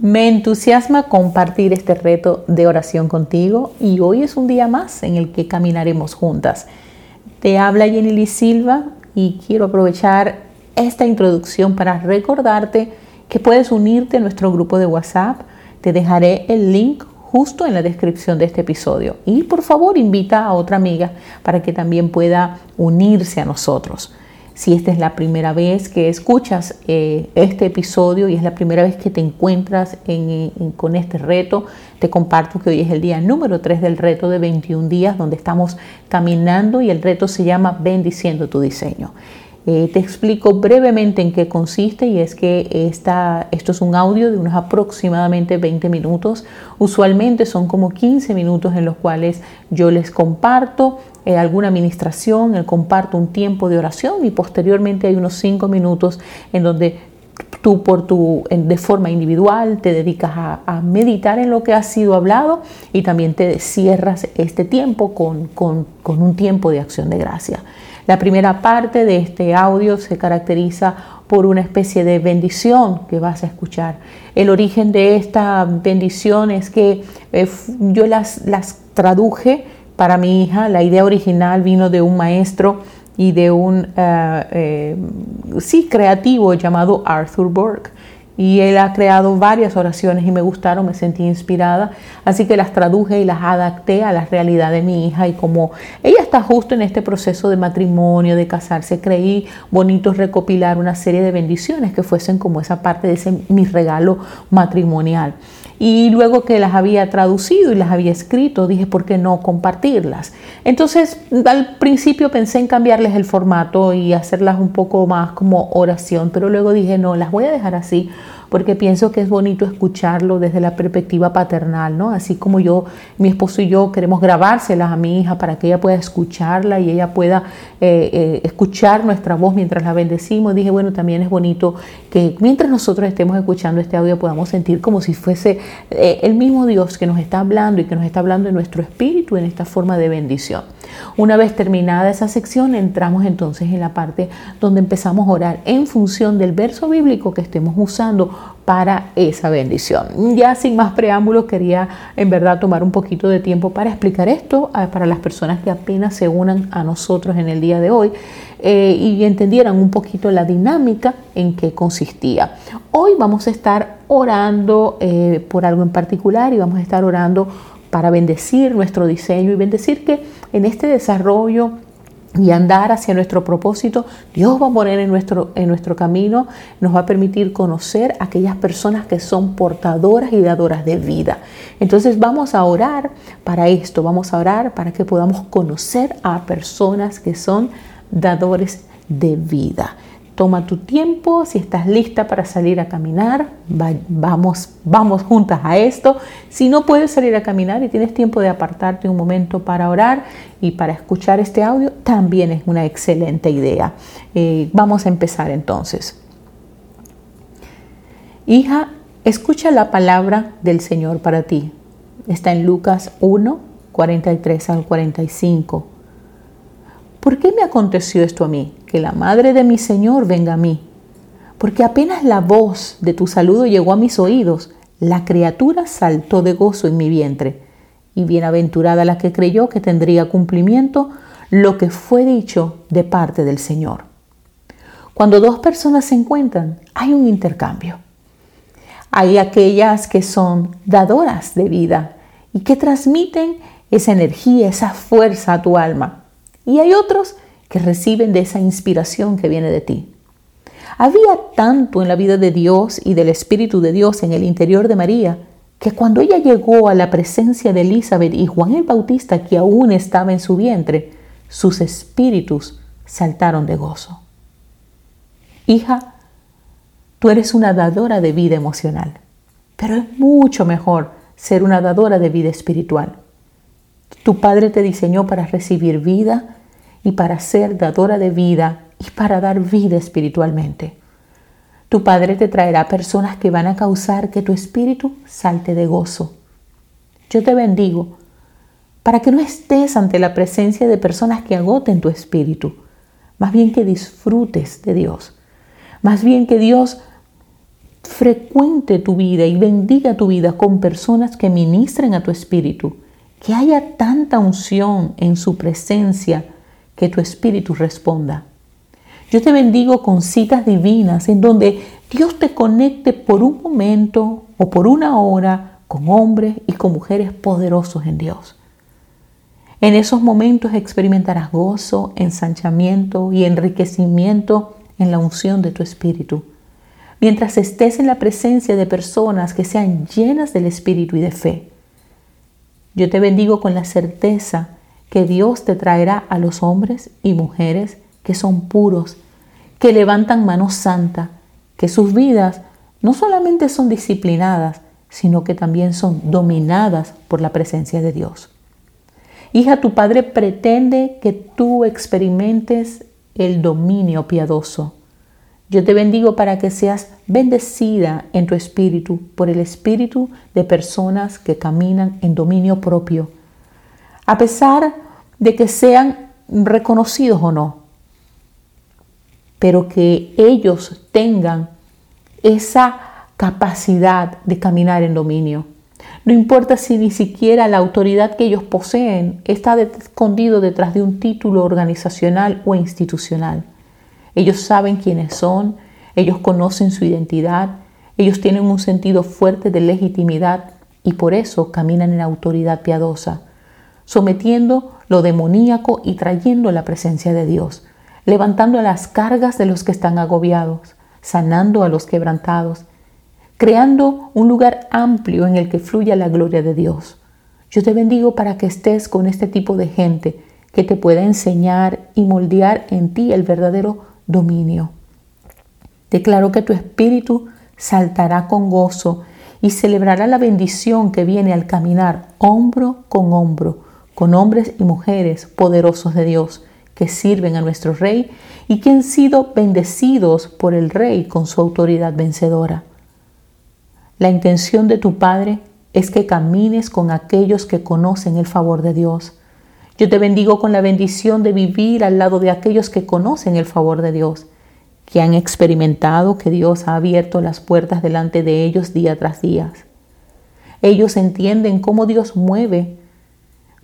Me entusiasma compartir este reto de oración contigo y hoy es un día más en el que caminaremos juntas. Te habla Jenny Lee Silva y quiero aprovechar esta introducción para recordarte que puedes unirte a nuestro grupo de WhatsApp. Te dejaré el link justo en la descripción de este episodio. Y por favor invita a otra amiga para que también pueda unirse a nosotros. Si esta es la primera vez que escuchas eh, este episodio y es la primera vez que te encuentras con este reto, te comparto que hoy es el día número 3 del reto de 21 días donde estamos caminando y el reto se llama Bendiciendo tu diseño. Eh, te explico brevemente en qué consiste y es que esta, esto es un audio de unos aproximadamente 20 minutos. Usualmente son como 15 minutos en los cuales yo les comparto eh, alguna administración, el comparto un tiempo de oración y posteriormente hay unos 5 minutos en donde tú por tu, de forma individual te dedicas a, meditar en lo que ha sido hablado y también te cierras este tiempo con, con, con un tiempo de acción de gracia. La primera parte de este audio se caracteriza por una especie de bendición que vas a escuchar. El origen de esta bendición es que eh, yo las, las traduje para mi hija. La idea original vino de un maestro y de un eh, eh, sí creativo llamado Arthur Burke y él ha creado varias oraciones y me gustaron, me sentí inspirada, así que las traduje y las adapté a la realidad de mi hija y como ella está justo en este proceso de matrimonio, de casarse, creí bonito recopilar una serie de bendiciones que fuesen como esa parte de mi regalo matrimonial. Y luego que las había traducido y las había escrito, dije, ¿por qué no compartirlas? Entonces, al principio pensé en cambiarles el formato y hacerlas un poco más como oración, pero luego dije, no, las voy a dejar así porque pienso que es bonito escucharlo desde la perspectiva paternal, ¿no? Así como yo, mi esposo y yo queremos grabárselas a mi hija para que ella pueda escucharla y ella pueda eh, eh, escuchar nuestra voz mientras la bendecimos. Dije, bueno, también es bonito que mientras nosotros estemos escuchando este audio podamos sentir como si fuese eh, el mismo Dios que nos está hablando y que nos está hablando en nuestro espíritu en esta forma de bendición. Una vez terminada esa sección, entramos entonces en la parte donde empezamos a orar en función del verso bíblico que estemos usando para esa bendición. Ya sin más preámbulos, quería en verdad tomar un poquito de tiempo para explicar esto ah, para las personas que apenas se unan a nosotros en el día de hoy eh, y entendieran un poquito la dinámica en que consistía. Hoy vamos a estar orando eh, por algo en particular y vamos a estar orando para bendecir nuestro diseño y bendecir que en este desarrollo y andar hacia nuestro propósito, Dios va a poner en nuestro, en nuestro camino, nos va a permitir conocer a aquellas personas que son portadoras y dadoras de vida. Entonces vamos a orar para esto, vamos a orar para que podamos conocer a personas que son dadores de vida. Toma tu tiempo, si estás lista para salir a caminar, vamos, vamos juntas a esto. Si no puedes salir a caminar y tienes tiempo de apartarte un momento para orar y para escuchar este audio, también es una excelente idea. Eh, vamos a empezar entonces. Hija, escucha la palabra del Señor para ti. Está en Lucas 1, 43 al 45. ¿Por qué me aconteció esto a mí? Que la madre de mi Señor venga a mí. Porque apenas la voz de tu saludo llegó a mis oídos, la criatura saltó de gozo en mi vientre. Y bienaventurada la que creyó que tendría cumplimiento lo que fue dicho de parte del Señor. Cuando dos personas se encuentran, hay un intercambio. Hay aquellas que son dadoras de vida y que transmiten esa energía, esa fuerza a tu alma. Y hay otros que reciben de esa inspiración que viene de ti. Había tanto en la vida de Dios y del Espíritu de Dios en el interior de María que cuando ella llegó a la presencia de Elizabeth y Juan el Bautista, que aún estaba en su vientre, sus espíritus saltaron de gozo. Hija, tú eres una dadora de vida emocional, pero es mucho mejor ser una dadora de vida espiritual. Tu Padre te diseñó para recibir vida y para ser dadora de vida y para dar vida espiritualmente. Tu Padre te traerá personas que van a causar que tu espíritu salte de gozo. Yo te bendigo para que no estés ante la presencia de personas que agoten tu espíritu, más bien que disfrutes de Dios, más bien que Dios frecuente tu vida y bendiga tu vida con personas que ministren a tu espíritu, que haya tanta unción en su presencia que tu espíritu responda. Yo te bendigo con citas divinas en donde Dios te conecte por un momento o por una hora con hombres y con mujeres poderosos en Dios. En esos momentos experimentarás gozo, ensanchamiento y enriquecimiento en la unción de tu espíritu. Mientras estés en la presencia de personas que sean llenas del espíritu y de fe. Yo te bendigo con la certeza que Dios te traerá a los hombres y mujeres que son puros, que levantan mano santa, que sus vidas no solamente son disciplinadas, sino que también son dominadas por la presencia de Dios. Hija, tu Padre pretende que tú experimentes el dominio piadoso. Yo te bendigo para que seas bendecida en tu espíritu por el espíritu de personas que caminan en dominio propio, a pesar de que sean reconocidos o no pero que ellos tengan esa capacidad de caminar en dominio. No importa si ni siquiera la autoridad que ellos poseen está escondido detrás de un título organizacional o institucional. Ellos saben quiénes son, ellos conocen su identidad, ellos tienen un sentido fuerte de legitimidad y por eso caminan en autoridad piadosa, sometiendo lo demoníaco y trayendo la presencia de Dios levantando las cargas de los que están agobiados, sanando a los quebrantados, creando un lugar amplio en el que fluya la gloria de Dios. Yo te bendigo para que estés con este tipo de gente que te pueda enseñar y moldear en ti el verdadero dominio. Declaro que tu espíritu saltará con gozo y celebrará la bendición que viene al caminar hombro con hombro con hombres y mujeres poderosos de Dios que sirven a nuestro Rey y que han sido bendecidos por el Rey con su autoridad vencedora. La intención de tu Padre es que camines con aquellos que conocen el favor de Dios. Yo te bendigo con la bendición de vivir al lado de aquellos que conocen el favor de Dios, que han experimentado que Dios ha abierto las puertas delante de ellos día tras día. Ellos entienden cómo Dios mueve,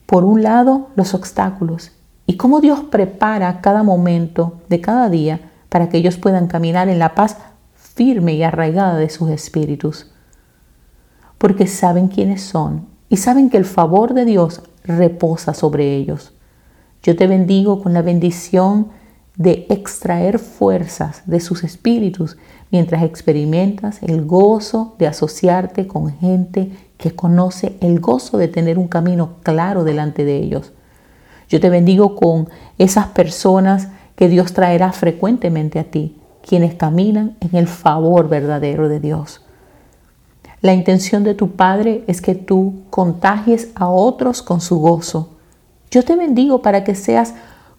por un lado, los obstáculos y cómo Dios prepara cada momento de cada día para que ellos puedan caminar en la paz firme y arraigada de sus espíritus. Porque saben quiénes son y saben que el favor de Dios reposa sobre ellos. Yo te bendigo con la bendición de extraer fuerzas de sus espíritus mientras experimentas el gozo de asociarte con gente que conoce el gozo de tener un camino claro delante de ellos yo te bendigo con esas personas que Dios traerá frecuentemente a ti, quienes caminan en el favor verdadero de Dios. La intención de tu Padre es que tú contagies a otros con su gozo. Yo te bendigo para que seas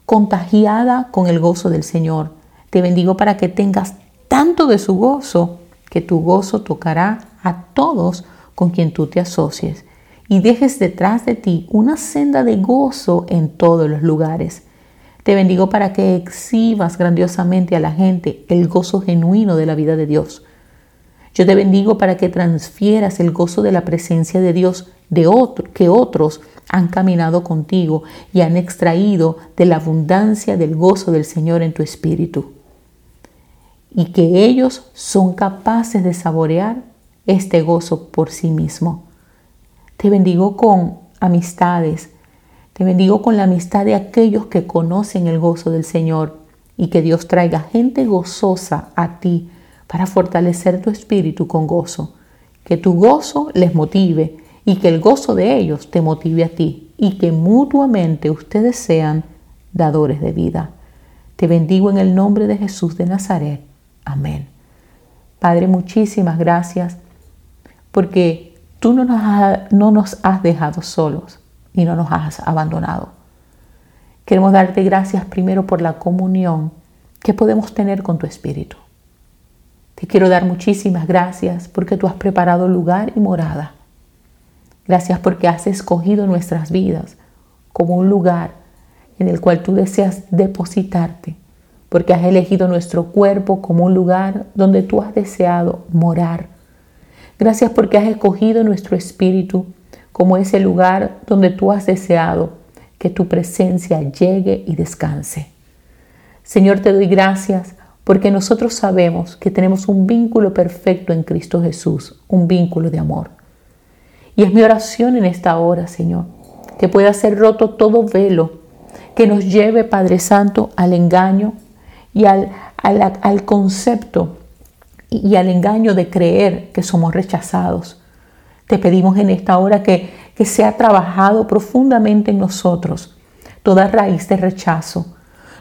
contagiada con el gozo del Señor. Te bendigo para que tengas tanto de su gozo que tu gozo tocará a todos con quien tú te asocies y dejes detrás de ti una senda de gozo en todos los lugares. Te bendigo para que exhibas grandiosamente a la gente el gozo genuino de la vida de Dios. Yo te bendigo para que transfieras el gozo de la presencia de Dios de que otros han caminado contigo y han extraído de la abundancia del gozo del Señor en tu espíritu. Y que ellos son capaces de saborear este gozo por sí mismo. Te bendigo con amistades. Te bendigo con la amistad de aquellos que conocen el gozo del Señor y que Dios traiga gente gozosa a ti para fortalecer tu espíritu con gozo. Que tu gozo les motive y que el gozo de ellos te motive a ti y que mutuamente ustedes sean dadores de vida. Te bendigo en el nombre de Jesús de Nazaret. Amén. Padre, muchísimas gracias porque Tú no nos, has, dejado solos y no nos has abandonado. Queremos darte gracias primero por la comunión que podemos tener con tu Espíritu. Te quiero dar muchísimas gracias porque tú has preparado lugar y morada. Gracias porque has escogido nuestras vidas como un lugar en el cual tú deseas depositarte porque has elegido nuestro cuerpo como un lugar donde tú has deseado morar. Gracias porque has escogido nuestro espíritu como ese lugar donde tú has deseado que tu presencia llegue y descanse. Señor, te doy gracias porque nosotros sabemos que tenemos un vínculo perfecto en Cristo Jesús, un vínculo de amor. Y es mi oración en esta hora, Señor, que pueda ser roto todo velo que nos lleve, Padre Santo, al engaño y al, al, concepto y al engaño de creer que somos rechazados. Te pedimos en esta hora que, que sea trabajado profundamente en nosotros toda raíz de rechazo,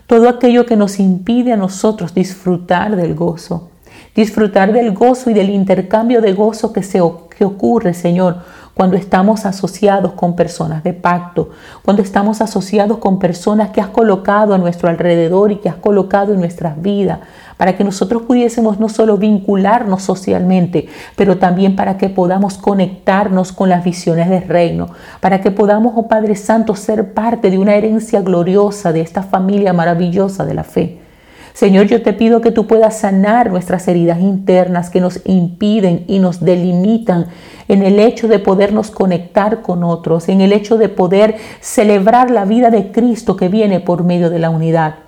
todo aquello que nos impide a nosotros disfrutar del gozo, disfrutar del gozo y del intercambio de gozo que, se, que ocurre, Señor, cuando estamos asociados con personas de pacto, cuando estamos asociados con personas que has colocado a nuestro alrededor y que has colocado en nuestras vidas, para que nosotros pudiésemos no solo vincularnos socialmente, pero también para que podamos conectarnos con las visiones del reino, para que podamos, oh Padre Santo, ser parte de una herencia gloriosa de esta familia maravillosa de la fe. Señor, yo te pido que tú puedas sanar nuestras heridas internas que nos impiden y nos delimitan en el hecho de podernos conectar con otros, en el hecho de poder celebrar la vida de Cristo que viene por medio de la unidad.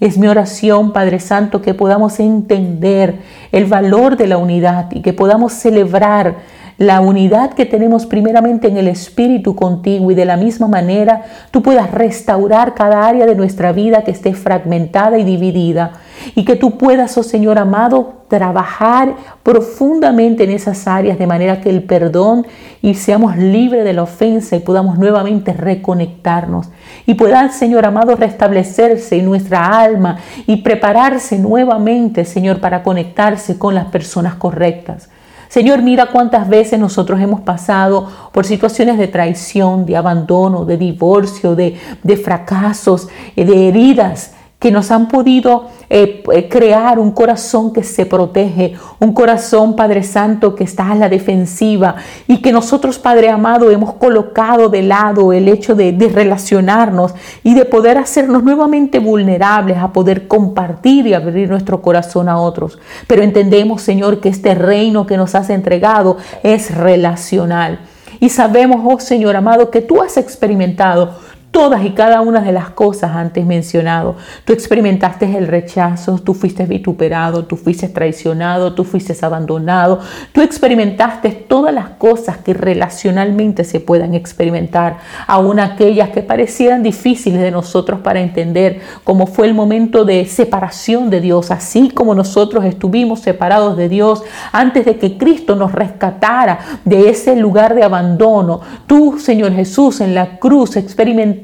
Es mi oración, Padre Santo, que podamos entender el valor de la unidad y que podamos celebrar la unidad que tenemos primeramente en el Espíritu contigo y de la misma manera tú puedas restaurar cada área de nuestra vida que esté fragmentada y dividida y que tú puedas, oh Señor amado, trabajar profundamente en esas áreas de manera que el perdón y seamos libres de la ofensa y podamos nuevamente reconectarnos y puedan, Señor amado, restablecerse en nuestra alma y prepararse nuevamente, Señor, para conectarse con las personas correctas. Señor, mira cuántas veces nosotros hemos pasado por situaciones de traición, de abandono, de divorcio, de, de fracasos, eh, de heridas que nos han podido eh, eh, crear un corazón que se protege, un corazón, Padre Santo, que está a la defensiva y que nosotros, Padre amado, hemos colocado de lado el hecho de, de relacionarnos y de poder hacernos nuevamente vulnerables a poder compartir y abrir nuestro corazón a otros. Pero entendemos, Señor, que este reino que nos has entregado es relacional. Y sabemos, oh Señor amado, que tú has experimentado todas y cada una de las cosas antes mencionado. Tú experimentaste el rechazo, tú fuiste vituperado, tú fuiste traicionado, tú fuiste abandonado, tú experimentaste todas las cosas que relacionalmente se puedan experimentar, aun aquellas que parecieran difíciles de nosotros para entender, como fue el momento de separación de Dios, así como nosotros estuvimos separados de Dios antes de que Cristo nos rescatara de ese lugar de abandono. Tú, Señor Jesús, en la cruz experimentaste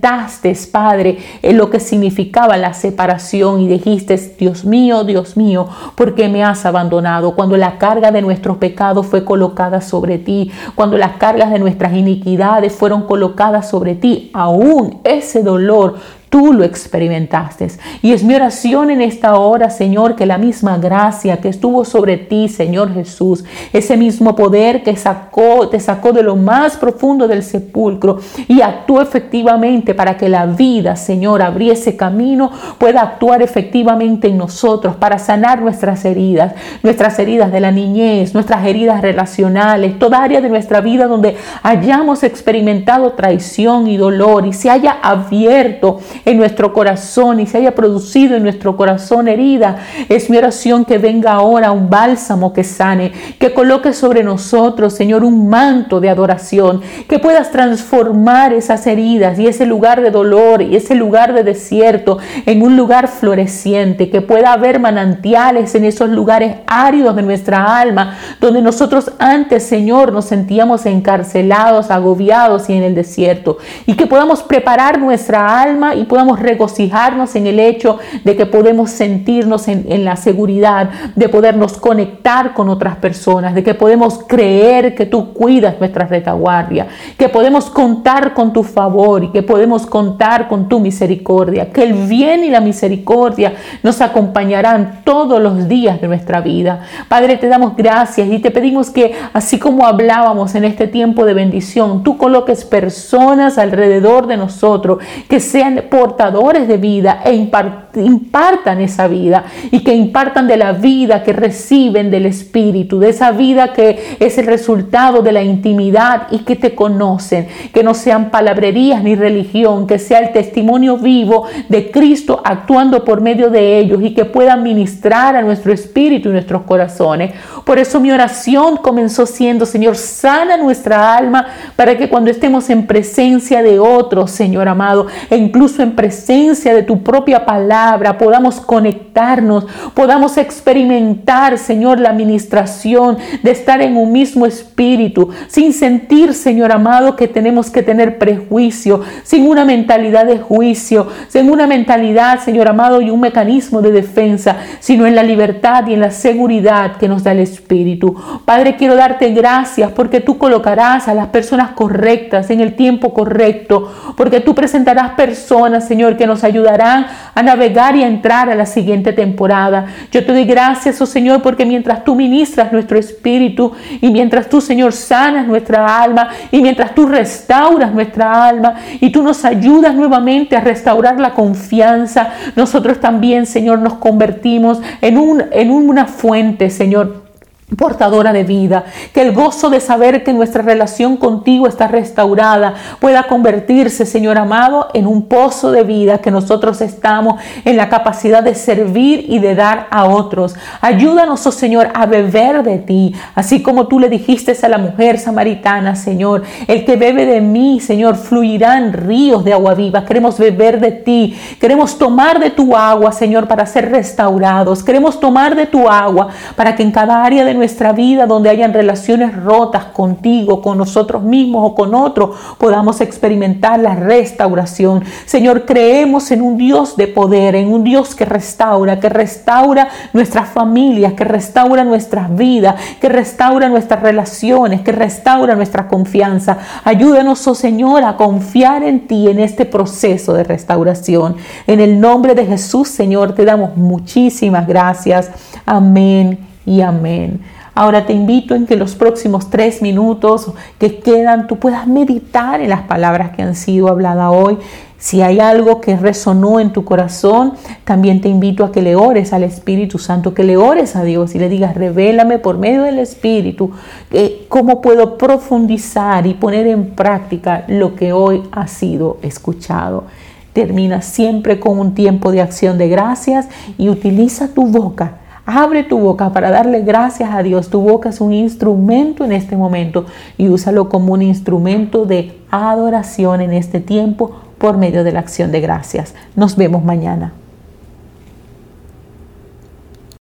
Padre, en lo que significaba la separación y dijiste, Dios mío, Dios mío, ¿por qué me has abandonado? Cuando la carga de nuestros pecados fue colocada sobre ti, cuando las cargas de nuestras iniquidades fueron colocadas sobre ti, aún ese dolor Tú lo experimentaste. Y es mi oración en esta hora, Señor, que la misma gracia que estuvo sobre ti, Señor Jesús, ese mismo poder que sacó, te sacó de lo más profundo del sepulcro y actuó efectivamente para que la vida, Señor, abriese camino, pueda actuar efectivamente en nosotros para sanar nuestras heridas, nuestras heridas de la niñez, nuestras heridas relacionales, toda área de nuestra vida donde hayamos experimentado traición y dolor y se haya abierto en nuestro corazón y se haya producido en nuestro corazón herida. Es mi oración que venga ahora un bálsamo que sane, que coloque sobre nosotros, Señor, un manto de adoración, que puedas transformar esas heridas y ese lugar de dolor y ese lugar de desierto en un lugar floreciente, que pueda haber manantiales en esos lugares áridos de nuestra alma, donde nosotros antes, Señor, nos sentíamos encarcelados, agobiados y en el desierto, y que podamos preparar nuestra alma y regocijarnos en el hecho de que podemos sentirnos en, la seguridad de podernos conectar con otras personas, de que podemos creer que tú cuidas nuestra retaguardia, que podemos contar con tu favor y que podemos contar con tu misericordia, que el bien y la misericordia nos acompañarán todos los días de nuestra vida. Padre, te damos gracias y te pedimos que así como hablábamos en este tiempo de bendición, tú coloques personas alrededor de nosotros que sean portadores de vida e impartan esa vida y que impartan de la vida que reciben del Espíritu, de esa vida que es el resultado de la intimidad y que te conocen, que no sean palabrerías ni religión, que sea el testimonio vivo de Cristo actuando por medio de ellos y que puedan ministrar a nuestro espíritu y nuestros corazones. Por eso mi oración comenzó siendo, Señor, sana nuestra alma para que cuando estemos en presencia de otros, Señor amado, e incluso en presencia de tu propia palabra, podamos conectarnos, podamos experimentar, Señor, la administración de estar en un mismo espíritu, sin sentir, Señor amado, que tenemos que tener prejuicio, sin una mentalidad de juicio, sin una mentalidad, Señor amado, y un mecanismo de defensa, sino en la libertad y en la seguridad que nos da el Espíritu. Padre, quiero darte gracias porque tú colocarás a las personas correctas en el tiempo correcto, porque tú presentarás personas, Señor, que nos ayudarán a navegar y a entrar a la siguiente temporada. Yo te doy gracias, oh Señor, porque mientras tú ministras nuestro espíritu y mientras tú, Señor, sanas nuestra alma y mientras tú restauras nuestra alma y tú nos ayudas nuevamente a restaurar la confianza, nosotros también, Señor, nos convertimos en, en una fuente, Señor portadora de vida, que el gozo de saber que nuestra relación contigo está restaurada pueda convertirse, Señor amado, en un pozo de vida que nosotros estamos en la capacidad de servir y de dar a otros. Ayúdanos, oh Señor, a beber de ti, así como tú le dijiste a la mujer samaritana, Señor, el que bebe de mí, Señor, fluirán ríos de agua viva. Queremos beber de ti, queremos tomar de tu agua, Señor, para ser restaurados. Queremos tomar de tu agua para que en cada área de nuestra vida donde hayan relaciones rotas contigo, con nosotros mismos o con otros, podamos experimentar la restauración. Señor, creemos en un Dios de poder, en un Dios que restaura, que restaura nuestras familias, que restaura nuestras vidas, que restaura nuestras relaciones, que restaura nuestra confianza. Ayúdanos, oh Señor, a confiar en ti en este proceso de restauración. En el nombre de Jesús, Señor, te damos muchísimas gracias. Amén y amén. Ahora te invito en que los próximos tres minutos que quedan tú puedas meditar en las palabras que han sido habladas hoy. Si hay algo que resonó en tu corazón, también te invito a que le ores al Espíritu Santo, que le ores a Dios y le digas, revélame por medio del Espíritu eh, cómo puedo profundizar y poner en práctica lo que hoy ha sido escuchado. Termina siempre con un tiempo de acción de gracias y utiliza tu boca Abre tu boca para darle gracias a Dios. Tu boca es un instrumento en este momento y úsalo como un instrumento de adoración en este tiempo por medio de la acción de gracias. Nos vemos mañana.